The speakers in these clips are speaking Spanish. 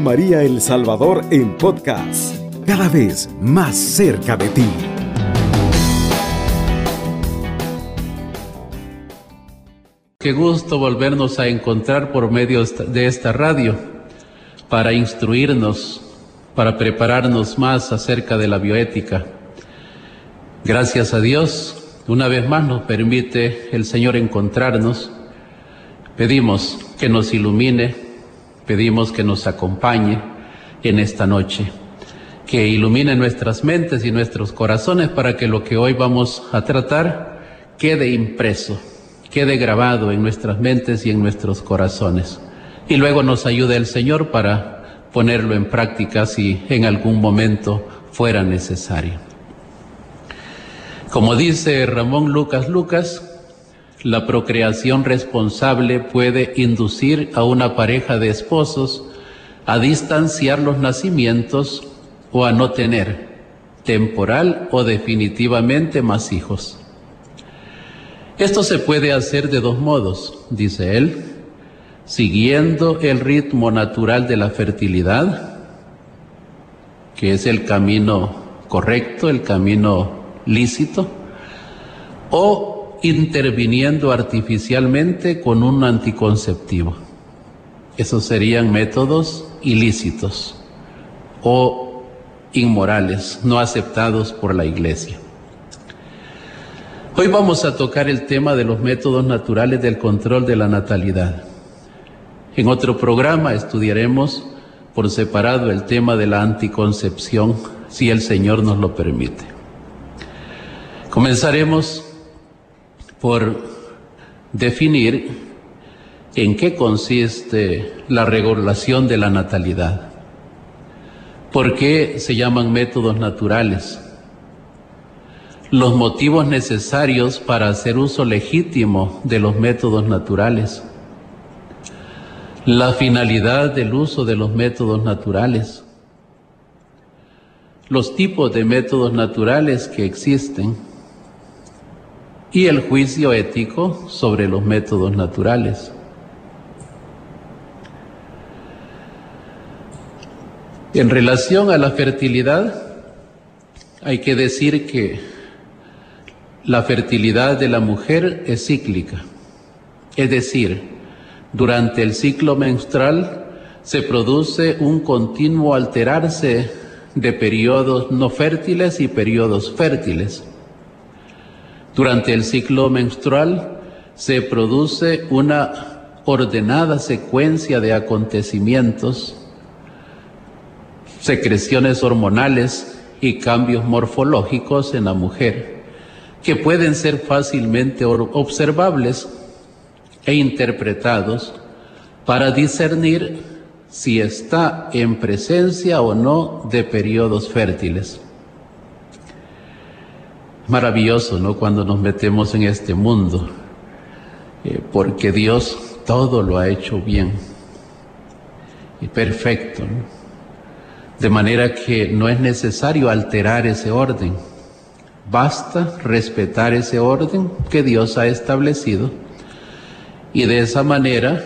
María El Salvador en podcast, cada vez más cerca de ti. Qué gusto volvernos a encontrar por medio de esta radio para instruirnos, para prepararnos más acerca de la bioética. Gracias a Dios, una vez más nos permite el Señor encontrarnos. Pedimos que nos ilumine, pedimos que nos acompañe en esta noche, que ilumine nuestras mentes y nuestros corazones para que lo que hoy vamos a tratar quede impreso, quede grabado en nuestras mentes y en nuestros corazones. Y luego nos ayude el Señor para ponerlo en práctica si en algún momento fuera necesario. Como dice Ramón Lucas Lucas, la procreación responsable puede inducir a una pareja de esposos a distanciar los nacimientos o a no tener temporal o definitivamente más hijos. Esto se puede hacer de dos modos, dice él, siguiendo el ritmo natural de la fertilidad, que es el camino correcto, el camino lícito o interviniendo artificialmente con un anticonceptivo. Esos serían métodos ilícitos o inmorales, no aceptados por la Iglesia. Hoy vamos a tocar el tema de los métodos naturales del control de la natalidad. En otro programa estudiaremos por separado el tema de la anticoncepción, si el Señor nos lo permite. Comenzaremos por definir en qué consiste la regulación de la natalidad. ¿Por qué se llaman métodos naturales? Los motivos necesarios para hacer uso legítimo de los métodos naturales. La finalidad del uso de los métodos naturales. Los tipos de métodos naturales que existen y el juicio ético sobre los métodos naturales. En relación a la fertilidad, hay que decir que la fertilidad de la mujer es cíclica, es decir, durante el ciclo menstrual se produce un continuo alterarse de periodos no fértiles y periodos fértiles. Durante el ciclo menstrual se produce una ordenada secuencia de acontecimientos, secreciones hormonales y cambios morfológicos en la mujer, que pueden ser fácilmente observables e interpretados para discernir si está en presencia o no de periodos fértiles maravilloso, ¿no? Cuando nos metemos en este mundo, eh, porque Dios todo lo ha hecho bien y perfecto, De manera que no es necesario alterar ese orden, basta respetar ese orden que Dios ha establecido y de esa manera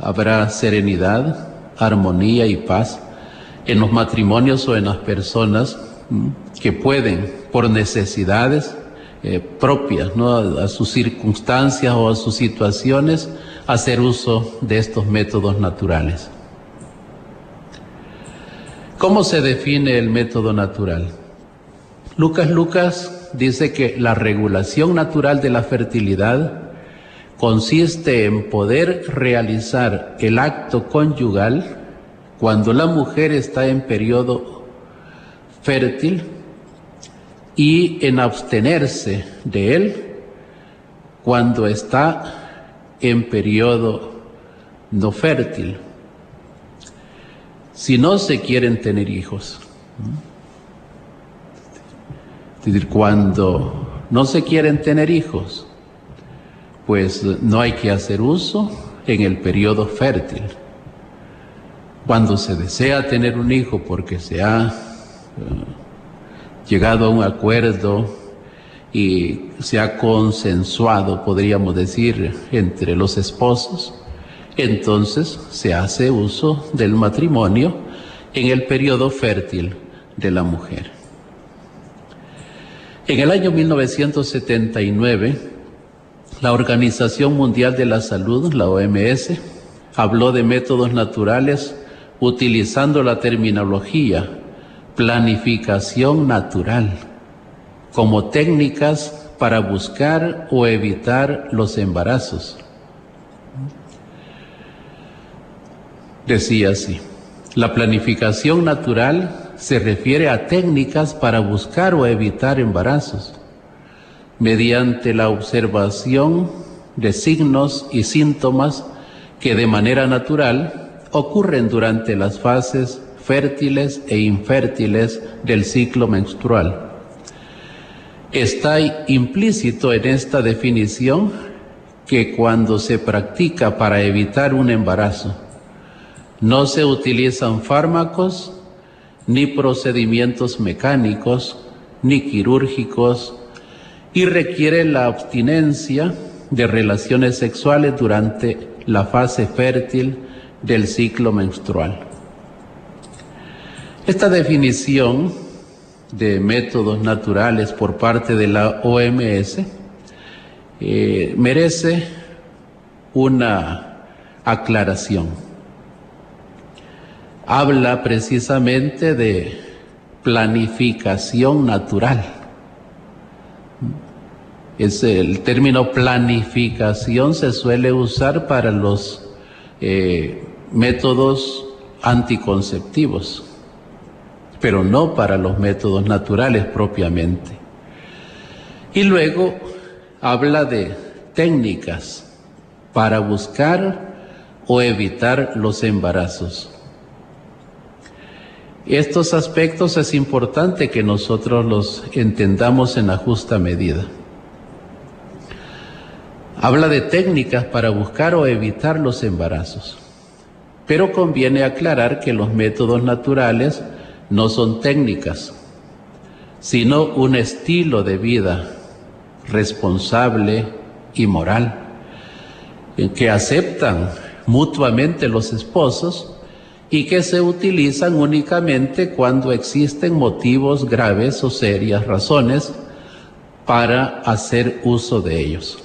habrá serenidad, armonía y paz en los matrimonios o en las personas que pueden por necesidades eh, propias, ¿no? a, sus circunstancias o a sus situaciones, hacer uso de estos métodos naturales. ¿Cómo se define el método natural? Lucas Lucas dice que la regulación natural de la fertilidad consiste en poder realizar el acto conyugal cuando la mujer está en periodo fértil y en abstenerse de él cuando está en periodo no fértil. Si no se quieren tener hijos, es decir, cuando no se quieren tener hijos, pues no hay que hacer uso en el periodo fértil. Cuando se desea tener un hijo porque se ha llegado a un acuerdo y se ha consensuado, podríamos decir, entre los esposos, entonces se hace uso del matrimonio en el periodo fértil de la mujer. En el año 1979, la Organización Mundial de la Salud, la OMS, habló de métodos naturales utilizando la terminología planificación natural como técnicas para buscar o evitar los embarazos. Decía así, la planificación natural se refiere a técnicas para buscar o evitar embarazos mediante la observación de signos y síntomas que de manera natural ocurren durante las fases fértiles e infértiles del ciclo menstrual. Está implícito en esta definición que cuando se practica para evitar un embarazo, no se utilizan fármacos ni procedimientos mecánicos ni quirúrgicos y requiere la abstinencia de relaciones sexuales durante la fase fértil del ciclo menstrual. Esta definición de métodos naturales por parte de la OMS eh, merece una aclaración habla precisamente de planificación natural. El término planificación se suele usar para los eh, métodos anticonceptivos, pero no para los métodos naturales propiamente. Y luego habla de técnicas para buscar o evitar los embarazos. Estos aspectos es importante que nosotros los entendamos en la justa medida. Habla de técnicas para buscar o evitar los embarazos, pero conviene aclarar que los métodos naturales no son técnicas, sino un estilo de vida responsable y moral, en que aceptan mutuamente los esposos y que se utilizan únicamente cuando existen motivos graves o serias razones para hacer uso de ellos.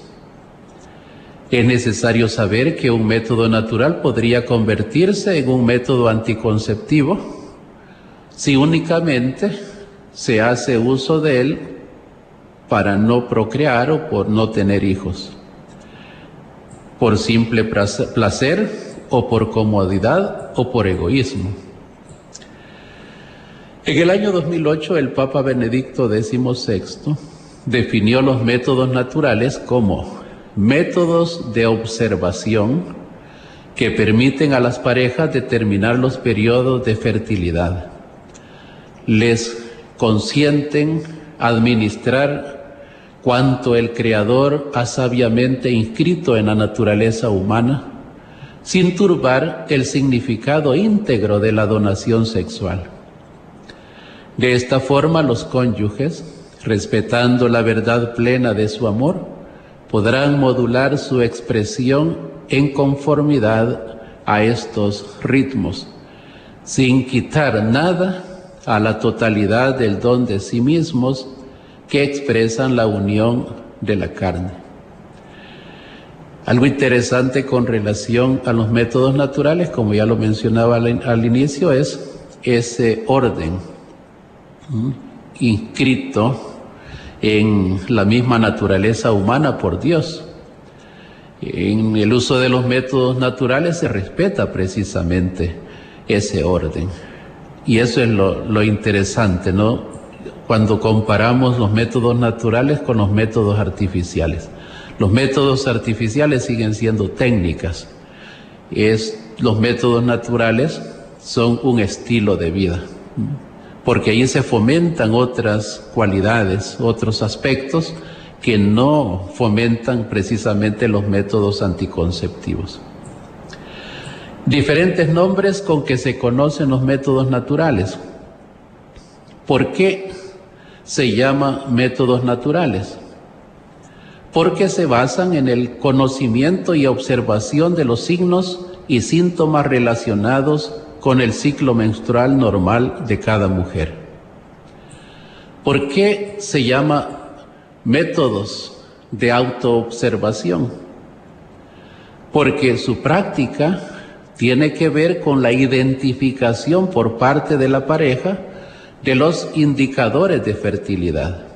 Es necesario saber que un método natural podría convertirse en un método anticonceptivo si únicamente se hace uso de él para no procrear o por no tener hijos, por simple placer o por comodidad o por egoísmo. En el año 2008 el Papa Benedicto XVI definió los métodos naturales como métodos de observación que permiten a las parejas determinar los periodos de fertilidad. Les consienten administrar cuanto el Creador ha sabiamente inscrito en la naturaleza humana sin turbar el significado íntegro de la donación sexual. De esta forma los cónyuges, respetando la verdad plena de su amor, podrán modular su expresión en conformidad a estos ritmos, sin quitar nada a la totalidad del don de sí mismos que expresan la unión de la carne. Algo interesante con relación a los métodos naturales, como ya lo mencionaba al, inicio, es ese orden inscrito en la misma naturaleza humana por Dios. En el uso de los métodos naturales se respeta precisamente ese orden. Y eso es lo, interesante, ¿no? Cuando comparamos los métodos naturales con los métodos artificiales. Los métodos artificiales siguen siendo técnicas. Es, los métodos naturales son un estilo de vida, porque ahí se fomentan otras cualidades, otros aspectos que no fomentan precisamente los métodos anticonceptivos. Diferentes nombres con que se conocen los métodos naturales. ¿Por qué se llama métodos naturales? porque se basan en el conocimiento y observación de los signos y síntomas relacionados con el ciclo menstrual normal de cada mujer. ¿Por qué se llama métodos de autoobservación? Porque su práctica tiene que ver con la identificación por parte de la pareja de los indicadores de fertilidad.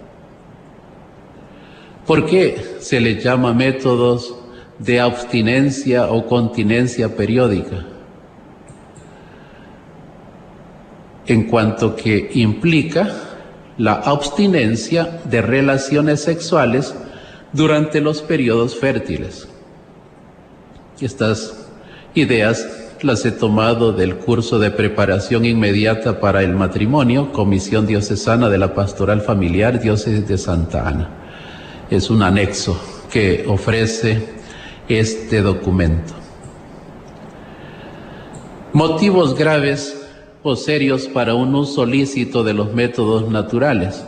¿Por qué se les llama métodos de abstinencia o continencia periódica? En cuanto que implica la abstinencia de relaciones sexuales durante los periodos fértiles. Estas ideas las he tomado del curso de preparación inmediata para el matrimonio, Comisión Diocesana de la Pastoral Familiar, Diócesis de Santa Ana. Es un anexo que ofrece este documento. Motivos graves o serios para un uso lícito de los métodos naturales.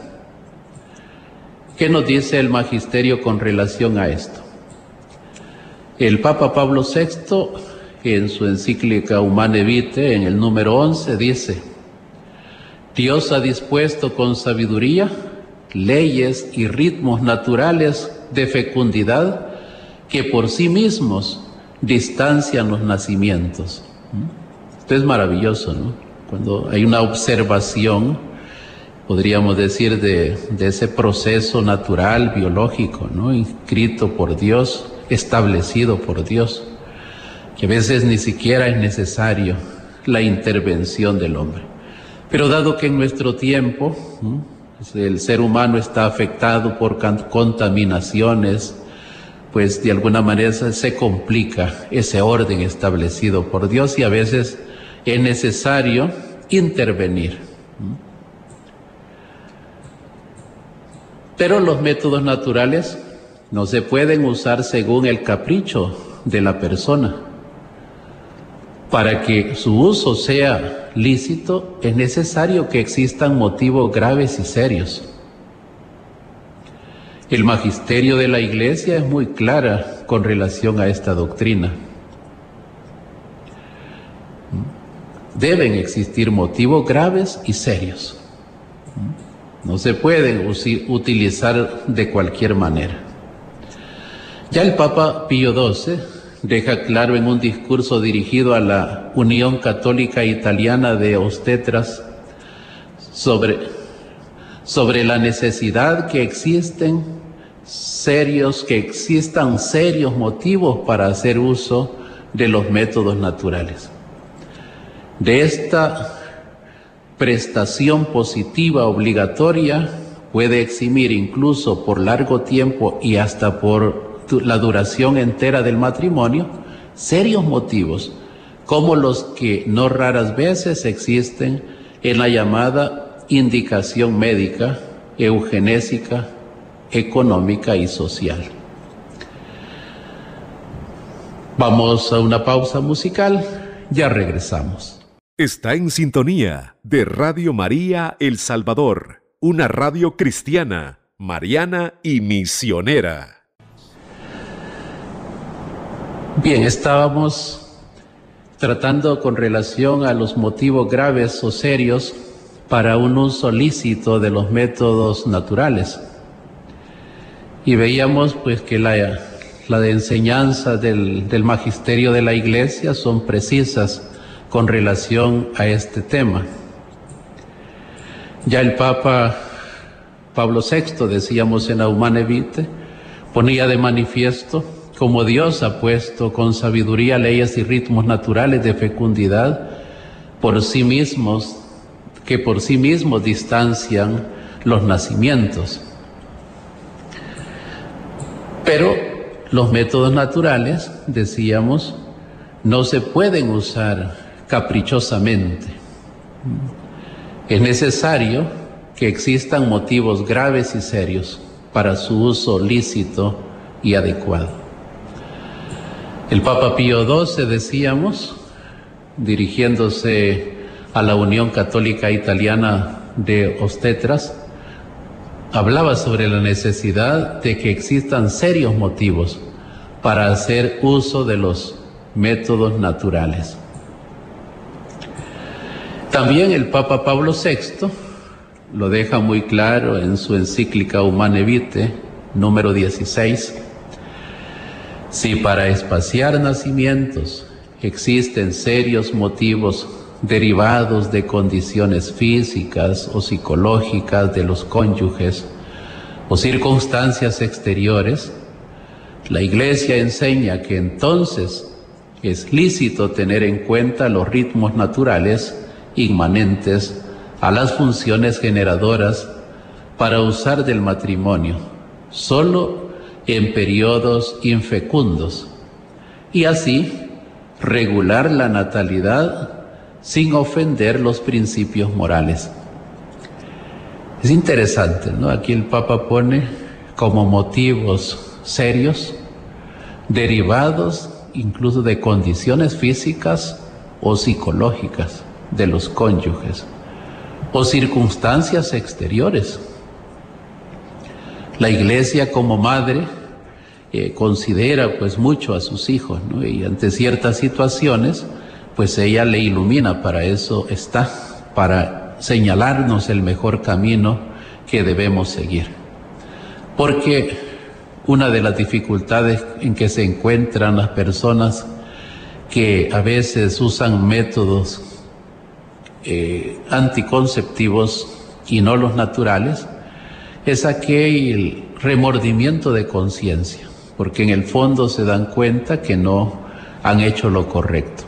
¿Qué nos dice el magisterio con relación a esto? El Papa Pablo VI en su encíclica Humane Vitae, en el número 11, dice, Dios ha dispuesto con sabiduría leyes y ritmos naturales de fecundidad que por sí mismos distancian los nacimientos. ¿Mm? Esto es maravilloso, ¿no? Cuando hay una observación, podríamos decir, de, de ese proceso natural, biológico, ¿no? Inscrito por Dios, establecido por Dios a veces ni siquiera es necesario la intervención del hombre. Pero dado que en nuestro tiempo el ser humano está afectado por contaminaciones, pues de alguna manera se complica ese orden establecido por Dios y a veces es necesario intervenir. Pero los métodos naturales no se pueden usar según el capricho de la persona. Para que su uso sea lícito es necesario que existan motivos graves y serios. El magisterio de la Iglesia es muy clara con relación a esta doctrina. Deben existir motivos graves y serios. No se pueden utilizar de cualquier manera. Ya el Papa Pío XII deja claro en un discurso dirigido a la Unión Católica Italiana de Obstetras sobre, sobre la necesidad que existen serios, que existan serios motivos para hacer uso de los métodos naturales. De esta prestación positiva obligatoria puede eximir incluso por largo tiempo y hasta por la duración entera del matrimonio, serios motivos, como los que no raras veces existen en la llamada indicación médica, eugenésica, económica y social. Vamos a una pausa musical, ya regresamos. Está en sintonía de Radio María El Salvador, una radio cristiana, mariana y misionera. Bien, estábamos tratando con relación a los motivos graves o serios para un uso lícito de los métodos naturales. Y veíamos pues que la, la enseñanza del, del magisterio de la iglesia son precisas con relación a este tema. Ya el Papa Pablo VI, decíamos en Aumane Vitae, ponía de manifiesto como Dios ha puesto con sabiduría leyes y ritmos naturales de fecundidad por sí mismos, que por sí mismos distancian los nacimientos. Pero los métodos naturales, decíamos, no se pueden usar caprichosamente. Es necesario que existan motivos graves y serios para su uso lícito y adecuado. El Papa Pío XII, decíamos, dirigiéndose a la Unión Católica Italiana de Obstetras, hablaba sobre la necesidad de que existan serios motivos para hacer uso de los métodos naturales. También el Papa Pablo VI lo deja muy claro en su encíclica Humane Vitae, número 16. Si para espaciar nacimientos existen serios motivos derivados de condiciones físicas o psicológicas de los cónyuges o circunstancias exteriores, la Iglesia enseña que entonces es lícito tener en cuenta los ritmos naturales inmanentes a las funciones generadoras para usar del matrimonio solo en periodos infecundos y así regular la natalidad sin ofender los principios morales. Es interesante, ¿no? Aquí el Papa pone como motivos serios, derivados incluso de condiciones físicas o psicológicas de los cónyuges o circunstancias exteriores. La iglesia como madre eh, considera pues mucho a sus hijos. Y ante ciertas situaciones, pues ella le ilumina, para eso está, para señalarnos el mejor camino que debemos seguir. Porque una de las dificultades en que se encuentran las personas que a veces usan métodos eh, anticonceptivos y no los naturales es aquel remordimiento de conciencia, porque en el fondo se dan cuenta que no han hecho lo correcto.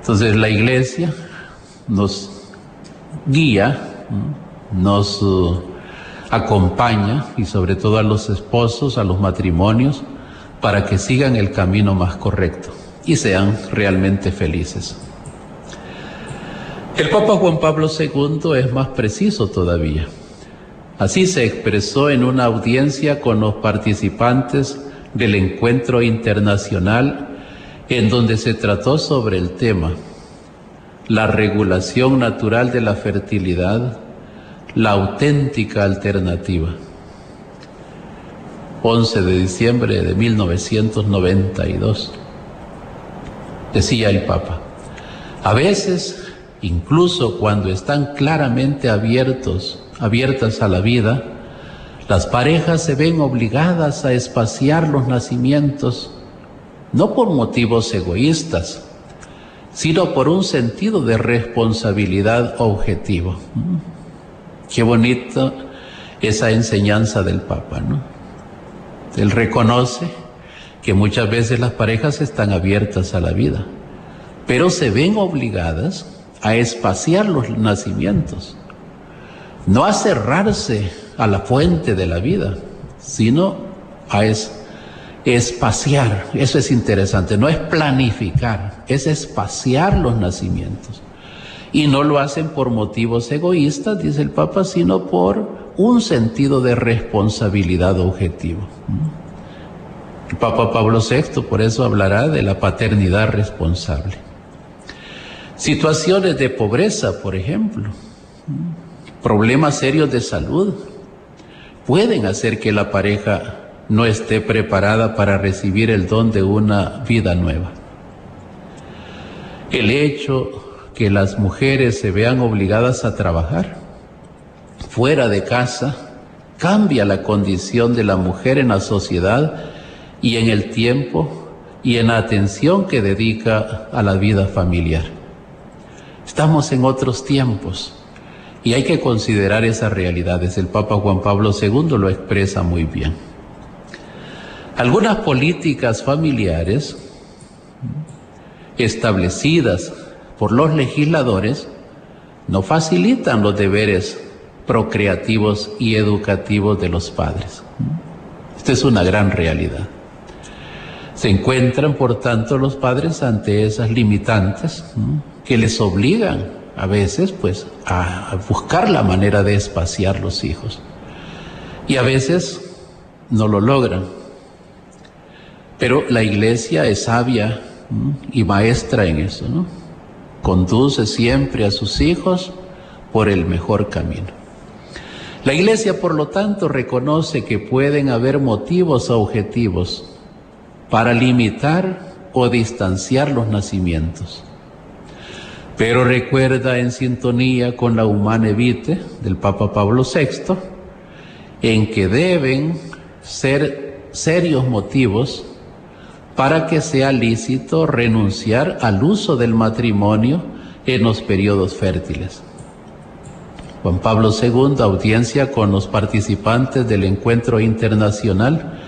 Entonces la iglesia nos guía, nos uh, acompaña y sobre todo a los esposos, a los matrimonios, para que sigan el camino más correcto y sean realmente felices. El Papa Juan Pablo II es más preciso todavía. Así se expresó en una audiencia con los participantes del encuentro internacional en donde se trató sobre el tema la regulación natural de la fertilidad, la auténtica alternativa. 11 de diciembre de 1992. Decía el Papa, a veces, incluso cuando están claramente abiertos, abiertas a la vida, las parejas se ven obligadas a espaciar los nacimientos no por motivos egoístas, sino por un sentido de responsabilidad objetivo. Mm. Qué bonito esa enseñanza del Papa, ¿no? Él reconoce que muchas veces las parejas están abiertas a la vida, pero se ven obligadas a espaciar los nacimientos, no a cerrarse a la fuente de la vida, sino a es espaciar, eso es interesante, no es planificar, es espaciar los nacimientos. Y no lo hacen por motivos egoístas, dice el Papa, sino por un sentido de responsabilidad objetivo. El Papa Pablo VI por eso hablará de la paternidad responsable. Situaciones de pobreza, por ejemplo, problemas serios de salud, pueden hacer que la pareja no esté preparada para recibir el don de una vida nueva. El hecho que las mujeres se vean obligadas a trabajar fuera de casa cambia la condición de la mujer en la sociedad y en el tiempo y en la atención que dedica a la vida familiar. Estamos en otros tiempos y hay que considerar esas realidades. El Papa Juan Pablo II lo expresa muy bien. Algunas políticas familiares establecidas por los legisladores no facilitan los deberes procreativos y educativos de los padres. Esta es una gran realidad. Se encuentran, por tanto, los padres ante esas limitantes que les obligan a veces pues a buscar la manera de espaciar los hijos. Y a veces no lo logran pero la iglesia es sabia y maestra en eso, ¿no? Conduce siempre a sus hijos por el mejor camino. La Iglesia, por lo tanto, reconoce que pueden haber motivos objetivos para limitar o distanciar los nacimientos. Pero recuerda en sintonía con la humana evite del Papa Pablo VI, en que deben ser serios motivos para que sea lícito renunciar al uso del matrimonio en los periodos fértiles. Juan Pablo II, audiencia con los participantes del encuentro internacional,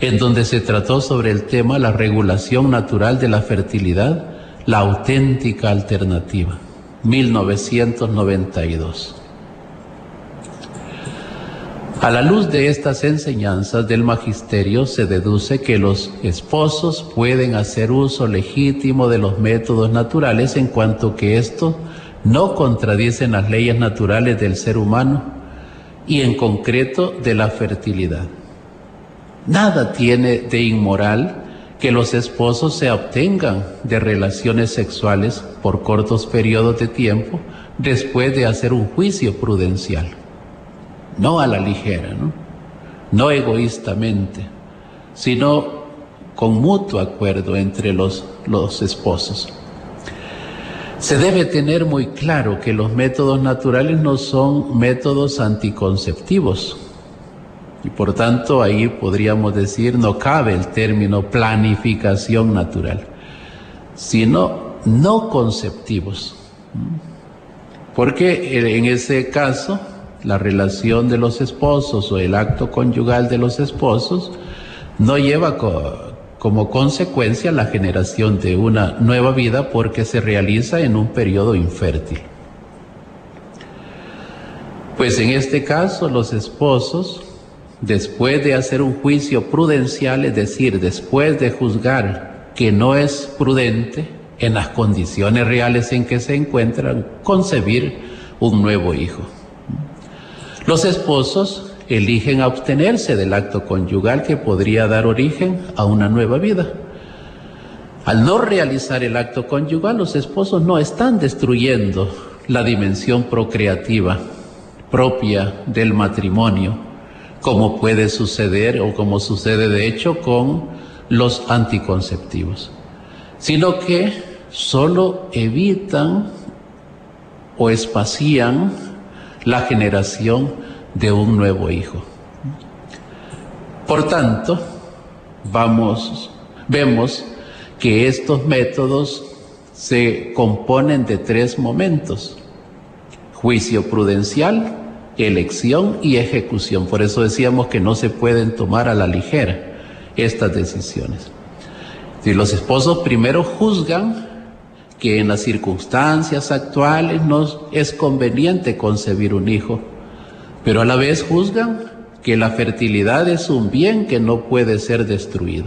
en donde se trató sobre el tema la regulación natural de la fertilidad, la auténtica alternativa, 1992. A la luz de estas enseñanzas del magisterio se deduce que los esposos pueden hacer uso legítimo de los métodos naturales en cuanto que estos no contradicen las leyes naturales del ser humano y en concreto de la fertilidad. Nada tiene de inmoral que los esposos se obtengan de relaciones sexuales por cortos periodos de tiempo después de hacer un juicio prudencial no a la ligera, ¿no? egoístamente, sino con mutuo acuerdo entre los, los esposos. Se debe tener muy claro que los métodos naturales no son métodos anticonceptivos. Y por tanto ahí podríamos decir no cabe el término planificación natural, sino no conceptivos. Porque en ese caso la relación de los esposos o el acto conyugal de los esposos no lleva como consecuencia la generación de una nueva vida porque se realiza en un periodo infértil. Pues en este caso los esposos, después de hacer un juicio prudencial, es decir, después de juzgar que no es prudente en las condiciones reales en que se encuentran, concebir un nuevo hijo. Los esposos eligen abstenerse del acto conyugal que podría dar origen a una nueva vida. Al no realizar el acto conyugal, los esposos no están destruyendo la dimensión procreativa propia del matrimonio, como puede suceder o como sucede de hecho con los anticonceptivos, sino que solo evitan o espacían la generación de un nuevo hijo. Por tanto, vamos, vemos que estos métodos se componen de tres momentos, juicio prudencial, elección y ejecución. Por eso decíamos que no se pueden tomar a la ligera estas decisiones. Si los esposos primero juzgan que en las circunstancias actuales no es conveniente concebir un hijo, pero a la vez juzgan que la fertilidad es un bien que no puede ser destruido.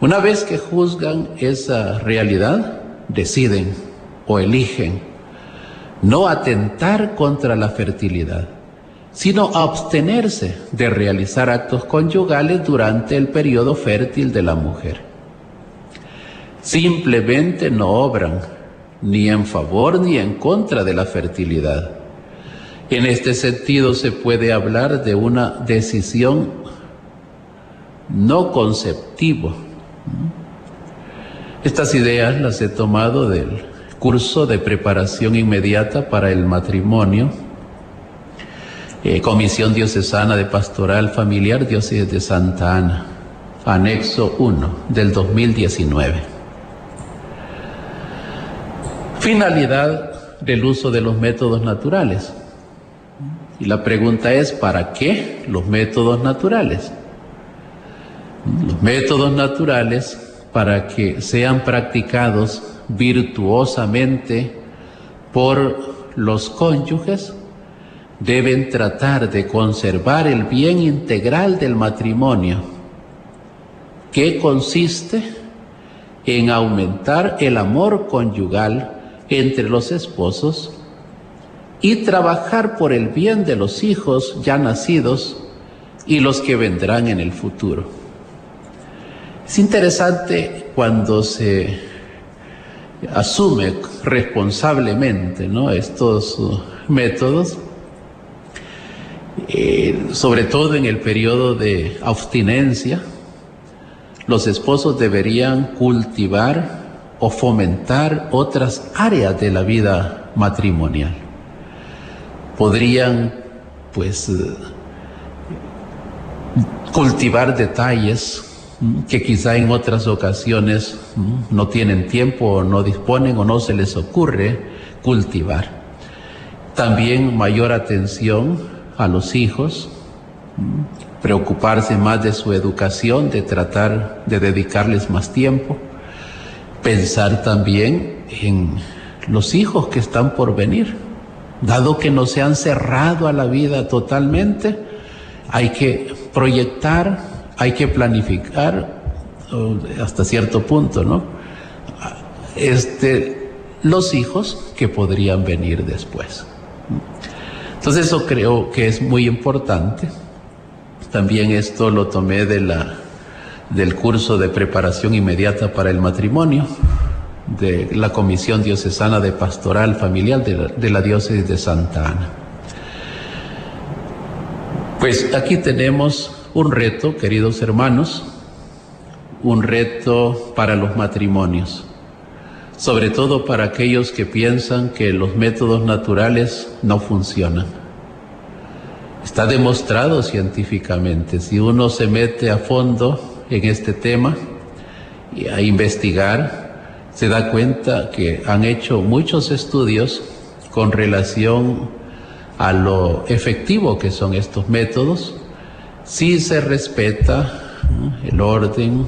Una vez que juzgan esa realidad, deciden o eligen no atentar contra la fertilidad, sino abstenerse de realizar actos conyugales durante el periodo fértil de la mujer simplemente no obran ni en favor ni en contra de la fertilidad. En este sentido se puede hablar de una decisión no conceptivo. Estas ideas las he tomado del curso de preparación inmediata para el matrimonio, eh, Comisión Diocesana de Pastoral Familiar, Diócesis de Santa Ana, anexo 1 del 2019. Finalidad del uso de los métodos naturales. Y la pregunta es, ¿para qué los métodos naturales? Los métodos naturales para que sean practicados virtuosamente por los cónyuges deben tratar de conservar el bien integral del matrimonio, que consiste en aumentar el amor conyugal entre los esposos y trabajar por el bien de los hijos ya nacidos y los que vendrán en el futuro. Es interesante cuando se asume responsablemente estos uh, métodos Eh, sobre todo en el periodo de abstinencia, los esposos deberían cultivar o fomentar otras áreas de la vida matrimonial. Podrían, pues, eh, cultivar detalles que quizá en otras ocasiones mm, no tienen tiempo o no disponen o no se les ocurre cultivar. También mayor atención a los hijos, mm, preocuparse más de su educación, de tratar de dedicarles más tiempo pensar también en los hijos que están por venir. Dado que no se han cerrado a la vida totalmente, hay que proyectar, hay que planificar hasta cierto punto, ¿no? Este, los hijos que podrían venir después. Entonces eso creo que es muy importante. También esto lo tomé de la del curso de preparación inmediata para el matrimonio de la Comisión Diocesana de Pastoral Familiar de la, Diócesis de Santa Ana. Pues aquí tenemos un reto, queridos hermanos, un reto para los matrimonios, sobre todo para aquellos que piensan que los métodos naturales no funcionan. Está demostrado científicamente, si uno se mete a fondo en este tema y a investigar, se da cuenta que han hecho muchos estudios con relación a lo efectivo que son estos métodos, si se respeta el orden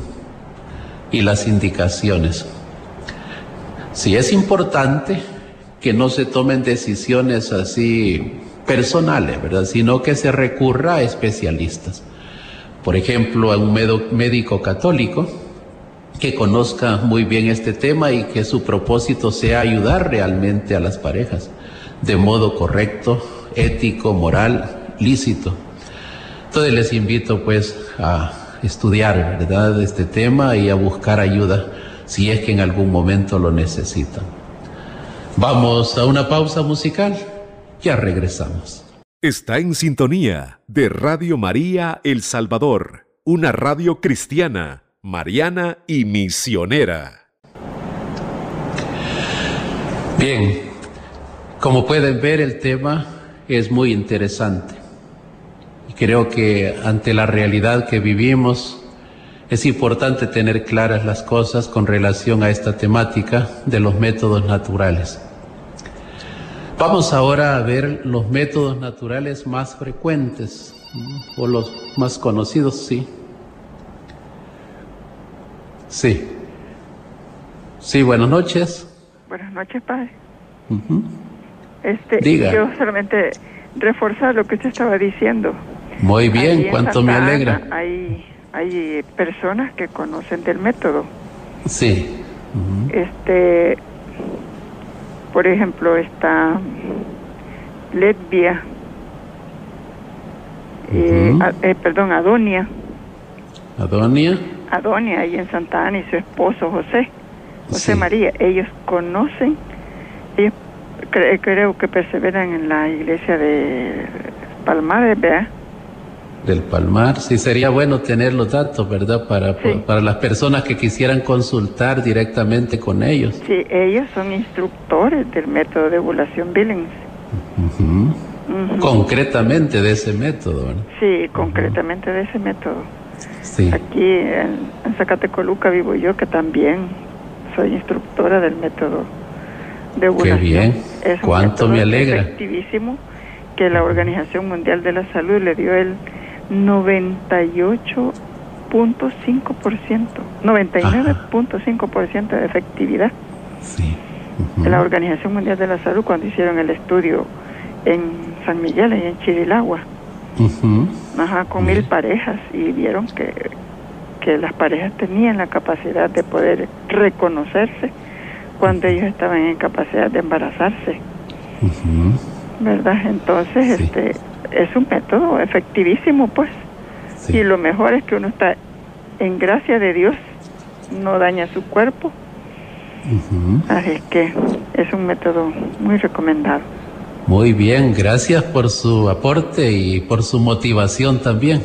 y las indicaciones. Si es importante que no se tomen decisiones así personales, ¿verdad? Sino que se recurra a especialistas por ejemplo, a un médico católico que conozca muy bien este tema y que su propósito sea ayudar realmente a las parejas de modo correcto, ético, moral, lícito. Entonces les invito pues a estudiar, ¿verdad?, este tema y a buscar ayuda si es que en algún momento lo necesitan. Vamos a una pausa musical, ya regresamos. Está en sintonía de Radio María El Salvador, una radio cristiana, mariana y misionera. Bien, como pueden ver el tema es muy interesante y creo que ante la realidad que vivimos es importante tener claras las cosas con relación a esta temática de los métodos naturales. Vamos ahora a ver los métodos naturales más frecuentes o los más conocidos, sí. Sí. Sí, buenas noches. Buenas noches, padre. Este, Yo solamente reforzar lo que usted estaba diciendo. Muy bien, cuánto me alegra. hay, hay personas que conocen del método. Sí. Este, por ejemplo, está Letvia, eh, eh, perdón, Adonia. Adonia. Adonia, ahí en Santa Ana, y su esposo José, José María. Ellos conocen, ellos creo que perseveran en la iglesia de Palmares, ¿verdad? Del Palmar. Sí, sería bueno tener los datos, ¿verdad? Para, para las personas que quisieran consultar directamente con ellos. Sí, ellos son instructores del método de ovulación Billings. Concretamente de ese método, ¿verdad? Sí, concretamente de ese método. Sí. Aquí en, en Zacatecoluca vivo yo, que también soy instructora del método de ovulación. Qué bien. Es Cuánto me alegra. Efectivísimo que la Organización Mundial de la Salud le dio el 98.5%, 99.5% de efectividad. Sí. La Organización Mundial de la Salud cuando hicieron el estudio en San Miguel y en Chirilagua, Ajá, con mil parejas y vieron que, que las parejas tenían la capacidad de poder reconocerse cuando ellos estaban en capacidad de embarazarse. ¿Verdad? Entonces, este es un método efectivísimo, pues. Y lo mejor es que uno está en gracia de Dios, no daña su cuerpo. Así que es un método muy recomendado. Muy bien, gracias por su aporte y por su motivación también.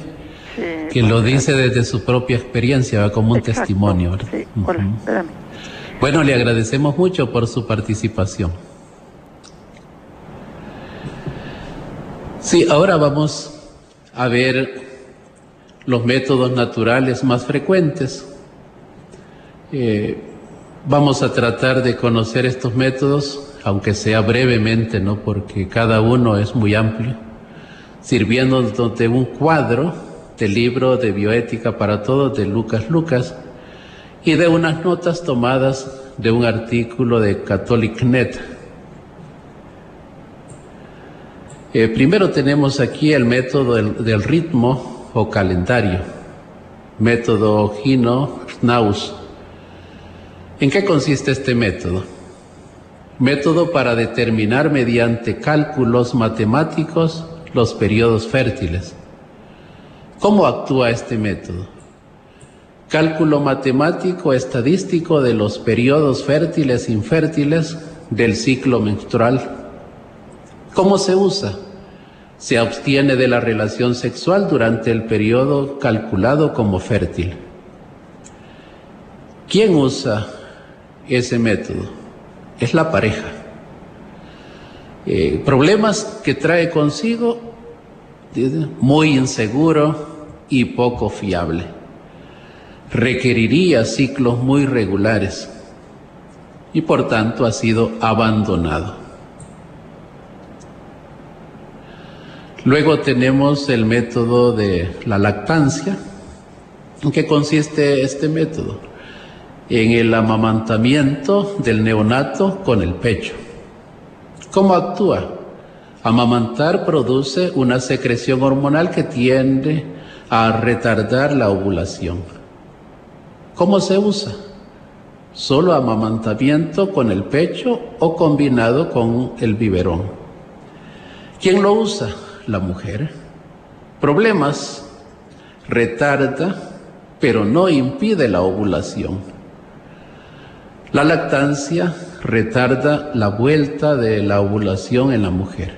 que lo dice desde su propia experiencia, como un testimonio. Sí. Hola, Bueno, le agradecemos mucho por su participación. Sí, ahora vamos a ver los métodos naturales más frecuentes. Eh, vamos a tratar de conocer estos métodos aunque sea brevemente, ¿no? Porque cada uno es muy amplio, sirviendo de un cuadro del libro de bioética para todos de Lucas Lucas y de unas notas tomadas de un artículo de CatholicNet. Eh, primero tenemos aquí el método del, ritmo o calendario, método Gino Schnaus. ¿En qué consiste este método? método para determinar mediante cálculos matemáticos los periodos fértiles. ¿Cómo actúa este método? Cálculo matemático estadístico de los periodos fértiles e infértiles del ciclo menstrual. ¿Cómo se usa? Se abstiene de la relación sexual durante el periodo calculado como fértil. ¿Quién usa ese método? es la pareja. Eh, problemas que trae consigo, muy inseguro y poco fiable. Requeriría ciclos muy regulares y por tanto ha sido abandonado. Luego tenemos el método de la lactancia. ¿En qué consiste este método? en el amamantamiento del neonato con el pecho. ¿Cómo actúa? Amamantar produce una secreción hormonal que tiende a retardar la ovulación. ¿Cómo se usa? Solo amamantamiento con el pecho o combinado con el biberón. ¿Quién lo usa? La mujer. Problemas. Retarda, pero no impide la ovulación. La lactancia retarda la vuelta de la ovulación en la mujer.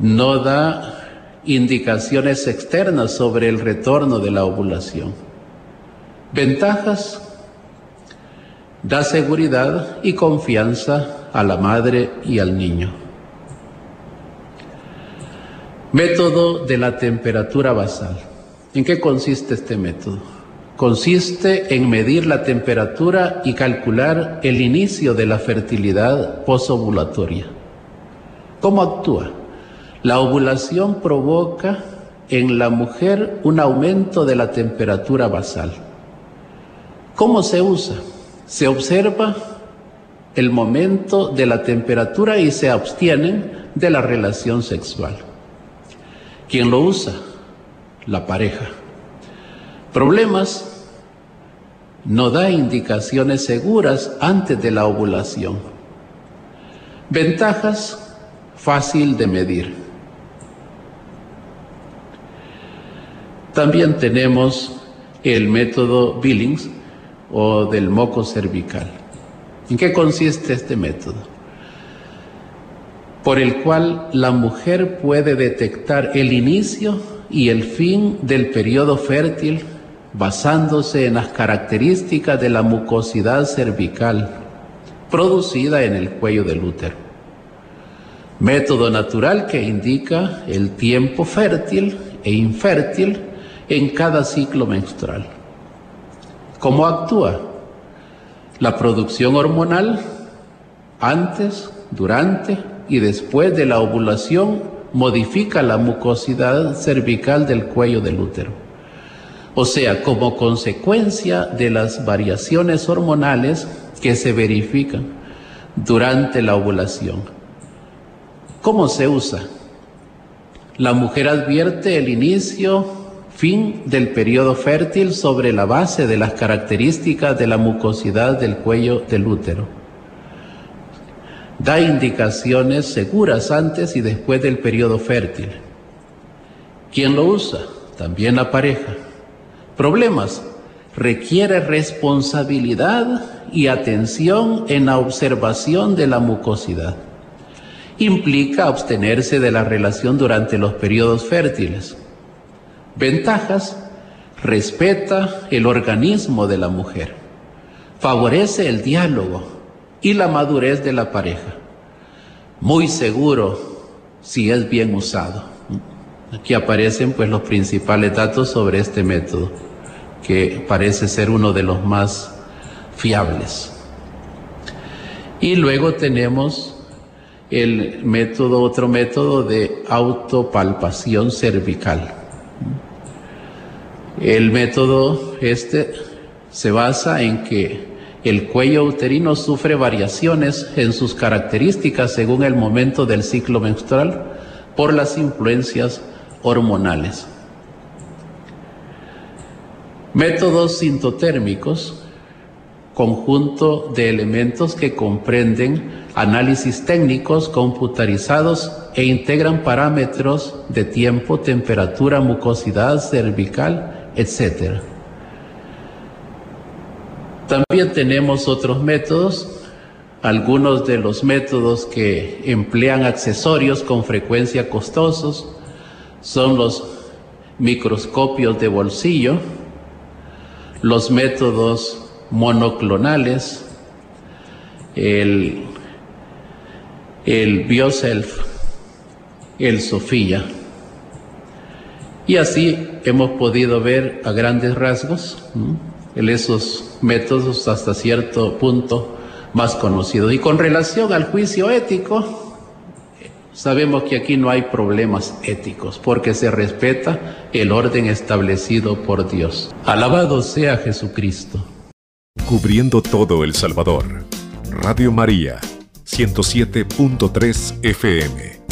No da indicaciones externas sobre el retorno de la ovulación. Ventajas. Da seguridad y confianza a la madre y al niño. Método de la temperatura basal. ¿En qué consiste este método? consiste en medir la temperatura y calcular el inicio de la fertilidad posovulatoria. ¿Cómo actúa? La ovulación provoca en la mujer un aumento de la temperatura basal. ¿Cómo se usa? Se observa el momento de la temperatura y se abstienen de la relación sexual. ¿Quién lo usa? La pareja. Problemas, no da indicaciones seguras antes de la ovulación. Ventajas, fácil de medir. También tenemos el método Billings o del moco cervical. ¿En qué consiste este método? Por el cual la mujer puede detectar el inicio y el fin del periodo fértil basándose en las características de la mucosidad cervical producida en el cuello del útero. Método natural que indica el tiempo fértil e infértil en cada ciclo menstrual. ¿Cómo actúa? La producción hormonal antes, durante y después de la ovulación modifica la mucosidad cervical del cuello del útero o sea, como consecuencia de las variaciones hormonales que se verifican durante la ovulación. ¿Cómo se usa? La mujer advierte el inicio, fin del periodo fértil sobre la base de las características de la mucosidad del cuello del útero. Da indicaciones seguras antes y después del periodo fértil. ¿Quién lo usa? También la pareja problemas. Requiere responsabilidad y atención en la observación de la mucosidad. implica abstenerse de la relación durante los periodos fértiles. Ventajas, respeta el organismo de la mujer, favorece el diálogo y la madurez de la pareja. Muy seguro si es bien usado. Aquí aparecen pues los principales datos sobre este método, que parece ser uno de los más fiables. Y luego tenemos el método, otro método de autopalpación cervical. El método este se basa en que el cuello uterino sufre variaciones en sus características según el momento del ciclo menstrual por las influencias hormonales. Métodos sintotérmicos, conjunto de elementos que comprenden análisis técnicos computarizados e integran parámetros de tiempo, temperatura, mucosidad cervical, etc. También tenemos otros métodos, algunos de los métodos que emplean accesorios con frecuencia costosos son los microscopios de bolsillo, los métodos monoclonales, el el Bioself, el Sofía. Y así hemos podido ver a grandes rasgos en esos métodos hasta cierto punto más conocidos. Y con relación al juicio ético, sabemos que aquí no hay problemas éticos porque se respeta el orden establecido por Dios. Alabado sea Jesucristo. Cubriendo todo El Salvador. Radio María 107.3 FM.